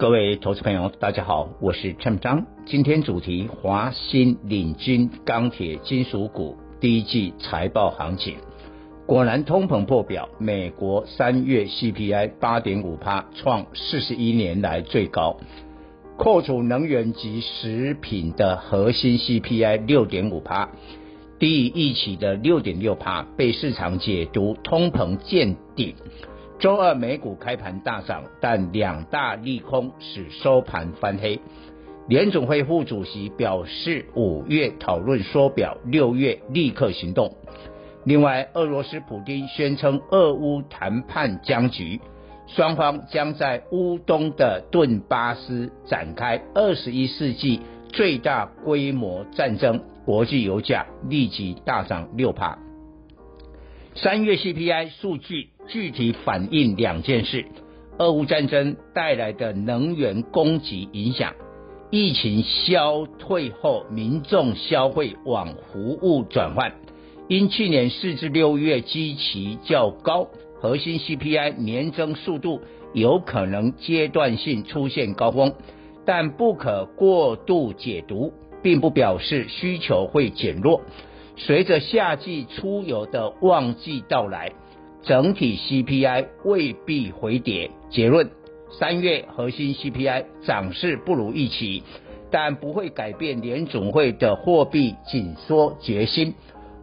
各位投资朋友，大家好，我是陈章。今天主题：华新领军钢铁金属股第一季财报行情。果然通膨破表，美国三月 CPI 八点五趴，创四十一年来最高。扣除能源及食品的核心 CPI 六点五趴。低于预期的六点六趴，被市场解读通膨见顶。周二美股开盘大涨，但两大利空使收盘翻黑。联总会副主席表示，五月讨论缩表，六月立刻行动。另外，俄罗斯普丁宣称俄乌谈判僵局，双方将在乌东的顿巴斯展开二十一世纪最大规模战争。国际油价立即大涨六趴。三月 CPI 数据具体反映两件事：俄乌战争带来的能源供给影响，疫情消退后民众消费往服务转换。因去年四至六月基期较高，核心 CPI 年增速度有可能阶段性出现高峰，但不可过度解读。并不表示需求会减弱，随着夏季出游的旺季到来，整体 CPI 未必回跌。结论：三月核心 CPI 涨势不如预期，但不会改变联总会的货币紧缩决心。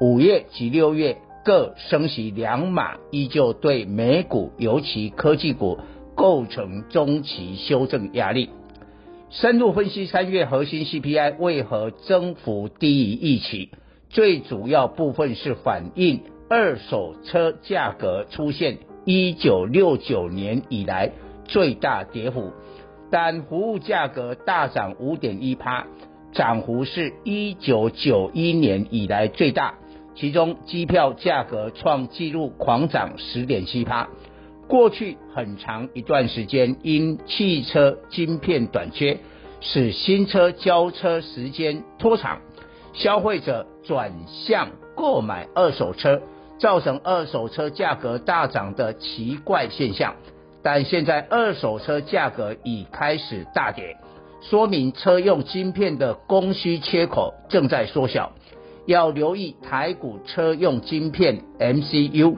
五月及六月各升息两码，依旧对美股尤其科技股构成中期修正压力。深入分析三月核心 CPI 为何增幅低于预期，最主要部分是反映二手车价格出现一九六九年以来最大跌幅，但服务价格大涨五点一趴，涨幅是一九九一年以来最大，其中机票价格创纪录狂涨十点七趴。过去很长一段时间，因汽车晶片短缺，使新车交车时间拖长，消费者转向购买二手车，造成二手车价格大涨的奇怪现象。但现在二手车价格已开始大跌，说明车用晶片的供需缺口正在缩小。要留意台股车用晶片 MCU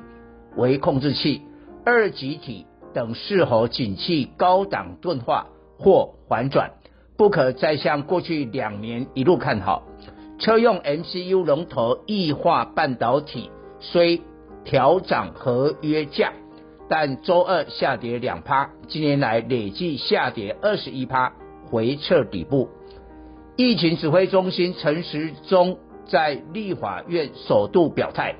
微控制器。二极体等是否景气高档钝化或反转，不可再像过去两年一路看好。车用 MCU 龙头异化半导体虽调涨合约价，但周二下跌两趴，今年来累计下跌二十一趴，回撤底部。疫情指挥中心陈时中在立法院首度表态，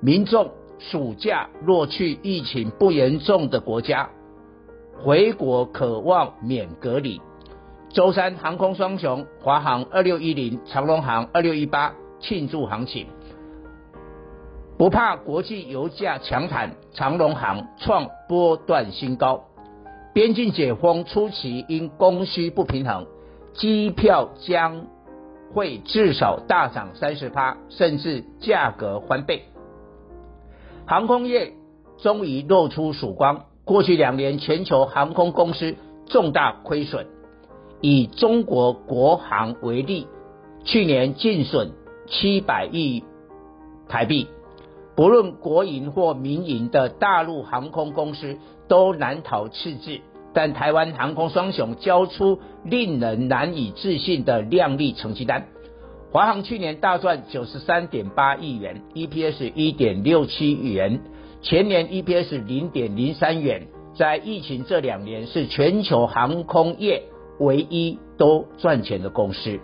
民众。暑假若去疫情不严重的国家，回国可望免隔离。周三航空双雄华航二六一零、长荣航二六一八庆祝行情，不怕国际油价强弹，长荣航创波段新高。边境解封初期因供需不平衡，机票将会至少大涨三十趴，甚至价格翻倍。航空业终于露出曙光。过去两年，全球航空公司重大亏损。以中国国航为例，去年净损七百亿台币。不论国营或民营的大陆航空公司都难逃赤字，但台湾航空双雄交出令人难以置信的亮丽成绩单。华航去年大赚九十三点八亿元，EPS 一点六七元，前年 EPS 零点零三元，在疫情这两年是全球航空业唯一都赚钱的公司。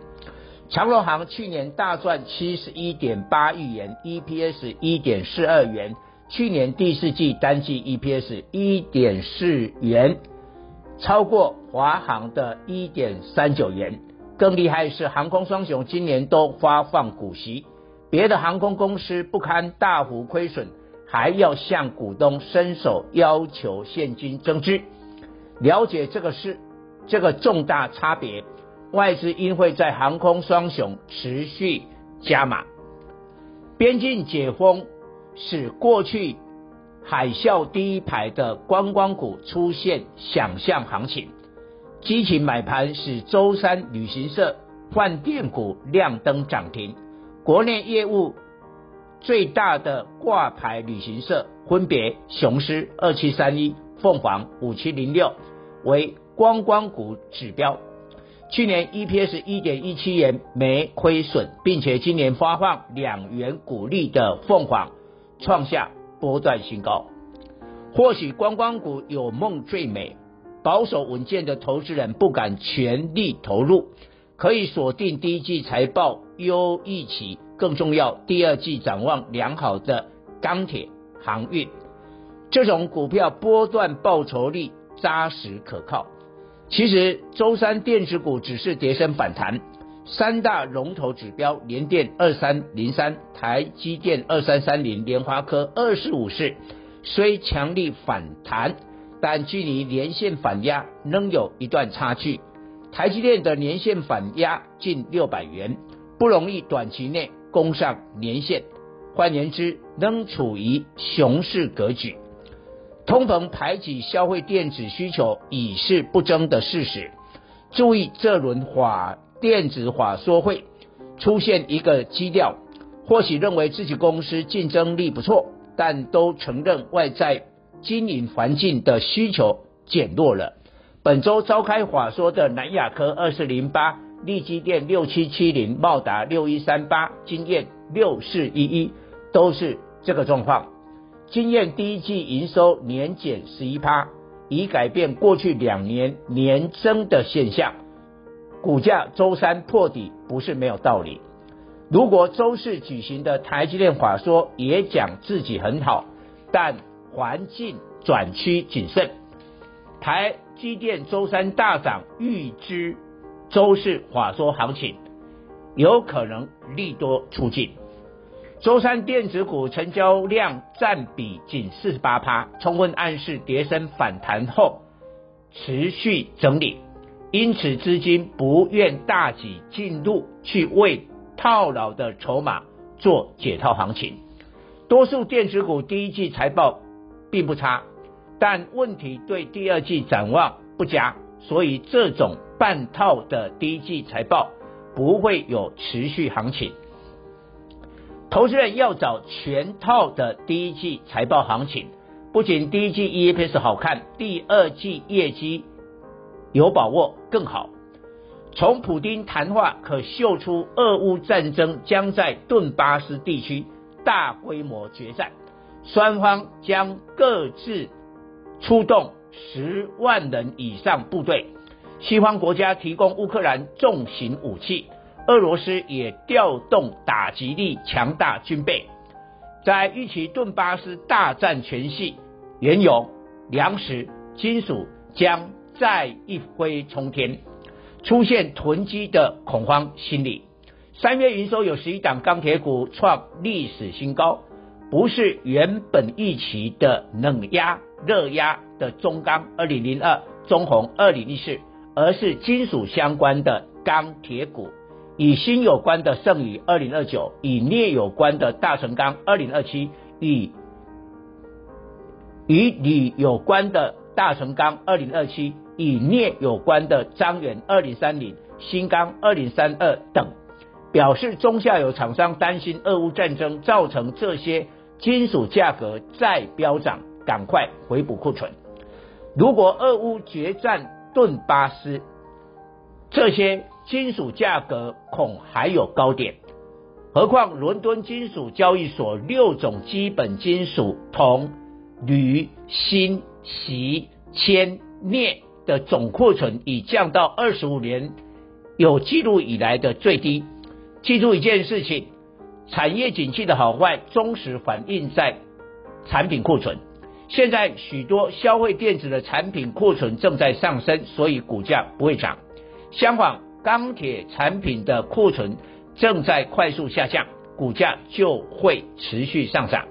长荣航去年大赚七十一点八亿元，EPS 一点四二元，去年第四季单季 EPS 一点四元，超过华航的一点三九元。更厉害是，航空双雄今年都发放股息，别的航空公司不堪大幅亏损，还要向股东伸手要求现金增资。了解这个事，这个重大差别，外资应会在航空双雄持续加码。边境解封使过去海啸第一排的观光股出现想象行情。激情买盘使周三旅行社、饭店股亮灯涨停。国内业务最大的挂牌旅行社分别雄狮二七三一、凤凰五七零六为观光股指标。去年 EPS 一点一七元没亏损，并且今年发放两元股利的凤凰创下波段新高。或许观光股有梦最美。保守稳健的投资人不敢全力投入，可以锁定第一季财报优异期，更重要，第二季展望良好的钢铁、航运，这种股票波段报酬率扎实可靠。其实周三电子股只是跌升反弹，三大龙头指标联电二三零三、台积电二三三零、联发科二四五四，虽强力反弹。但距离连线反压仍有一段差距，台积电的年线反压近六百元，不容易短期内攻上年线。换言之，仍处于熊市格局。通膨排挤消费电子需求已是不争的事实。注意这轮法电子法说会出现一个基调，或许认为自己公司竞争力不错，但都承认外在。经营环境的需求减弱了。本周召开法说的南亚科二四零八、力积电六七七零、茂达六一三八、晶焱六四一一，都是这个状况。经验第一季营收年减十一趴，已改变过去两年年增的现象。股价周三破底不是没有道理。如果周四举行的台积电法说也讲自己很好，但环境转趋谨慎，台积电周三大涨，预知周四法说行情有可能利多出尽。周三电子股成交量占比仅四十八趴，充分暗示跌升反弹后持续整理，因此资金不愿大举进入去为套牢的筹码做解套行情。多数电子股第一季财报。并不差，但问题对第二季展望不佳，所以这种半套的第一季财报不会有持续行情。投资人要找全套的第一季财报行情，不仅第一季 EPS 好看，第二季业绩有把握更好。从普丁谈话可嗅出，俄乌战争将在顿巴斯地区大规模决战。双方将各自出动十万人以上部队，西方国家提供乌克兰重型武器，俄罗斯也调动打击力强大军备。在预期顿巴斯大战前夕，原油、粮食、金属将再一飞冲天，出现囤积的恐慌心理。三月营收有十一档钢铁股创历史新高。不是原本预期的冷压、热压的中钢二零零二、中红二零一四，而是金属相关的钢铁股，与锌有关的盛宇二零二九，与镍有关的大成钢二零二七，与与铝有关的大成钢二零二七，与镍有关的张源二零三零、新钢二零三二等，表示中下游厂商担心俄乌战争造成这些。金属价格再飙涨，赶快回补库存。如果俄乌决战顿巴斯，这些金属价格恐还有高点。何况伦敦金属交易所六种基本金属铜、铝、锌、锡、铅、镍的总库存已降到二十五年有记录以来的最低。记住一件事情。产业景气的好坏，忠实反映在产品库存。现在许多消费电子的产品库存正在上升，所以股价不会涨。相反，钢铁产品的库存正在快速下降，股价就会持续上涨。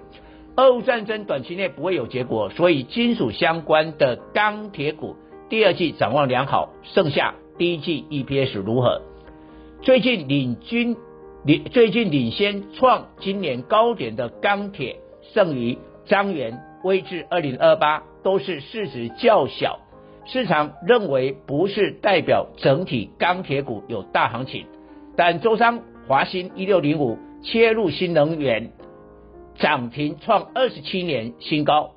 俄乌战争短期内不会有结果，所以金属相关的钢铁股第二季展望良好。剩下第一季 EPS 如何？最近领军领最近领先创今年高点的钢铁剩余张元、威致二零二八都是市值较小，市场认为不是代表整体钢铁股有大行情，但周三华兴一六零五切入新能源。涨停创二十七年新高，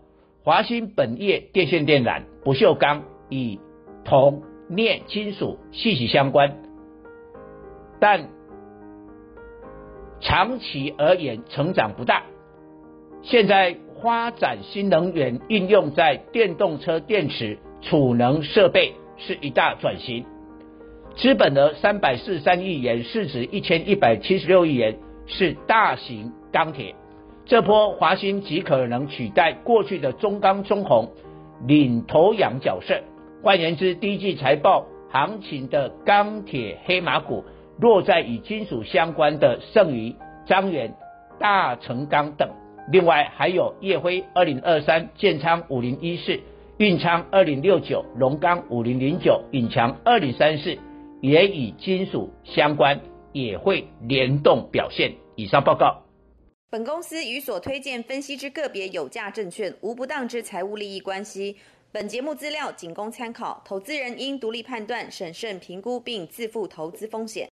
华兴本业电线电缆、不锈钢与铜、镍金属息息相关，但长期而言成长不大。现在发展新能源应用在电动车电池储能设备是一大转型，资本额三百四十三亿元，市值一千一百七十六亿元，是大型钢铁。这波华兴极可能取代过去的中钢、中鸿领头羊角色。换言之，第一季财报行情的钢铁黑马股落在与金属相关的胜于彰源、大成钢等。另外还有叶辉二零二三、建昌五零一四、运昌二零六九、龙钢五零零九、允强二零三四，也与金属相关，也会联动表现。以上报告。本公司与所推荐分析之个别有价证券无不当之财务利益关系。本节目资料仅供参考，投资人应独立判断、审慎评估并自负投资风险。